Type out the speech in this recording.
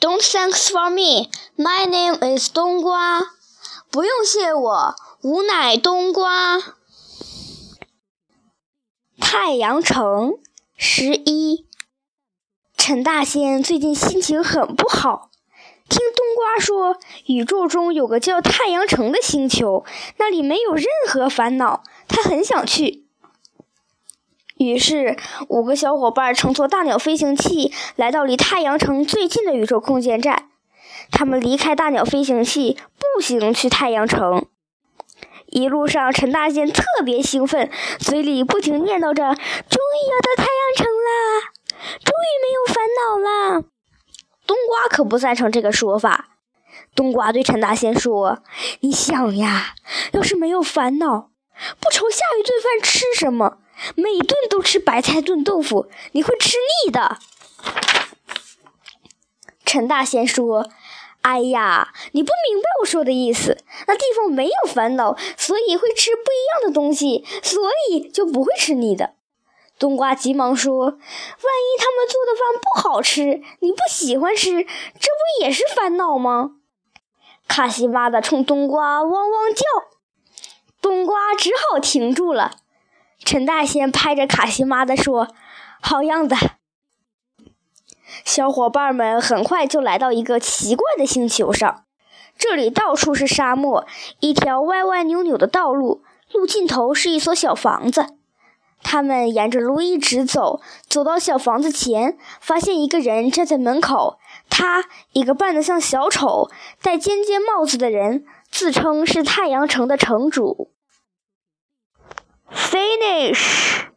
Don't thanks for me. My name is 冬瓜。不用谢我，吾乃冬瓜。太阳城十一。陈大仙最近心情很不好，听冬瓜说，宇宙中有个叫太阳城的星球，那里没有任何烦恼，他很想去。于是，五个小伙伴乘坐大鸟飞行器来到离太阳城最近的宇宙空间站。他们离开大鸟飞行器，步行去太阳城。一路上，陈大仙特别兴奋，嘴里不停念叨着：“终于要到太阳城啦，终于没有烦恼啦。”冬瓜可不赞成这个说法。冬瓜对陈大仙说：“你想呀，要是没有烦恼，不愁下一顿饭吃什么。”每顿都吃白菜炖豆腐，你会吃腻的。陈大仙说：“哎呀，你不明白我说的意思。那地方没有烦恼，所以会吃不一样的东西，所以就不会吃腻的。”冬瓜急忙说：“万一他们做的饭不好吃，你不喜欢吃，这不也是烦恼吗？”卡西巴的冲冬瓜汪汪叫，冬瓜只好停住了。陈大仙拍着卡西妈的说：“好样的！”小伙伴们很快就来到一个奇怪的星球上，这里到处是沙漠，一条歪歪扭扭的道路，路尽头是一所小房子。他们沿着路一直走，走到小房子前，发现一个人站在门口。他一个扮得像小丑、戴尖尖帽子的人，自称是太阳城的城主。Finish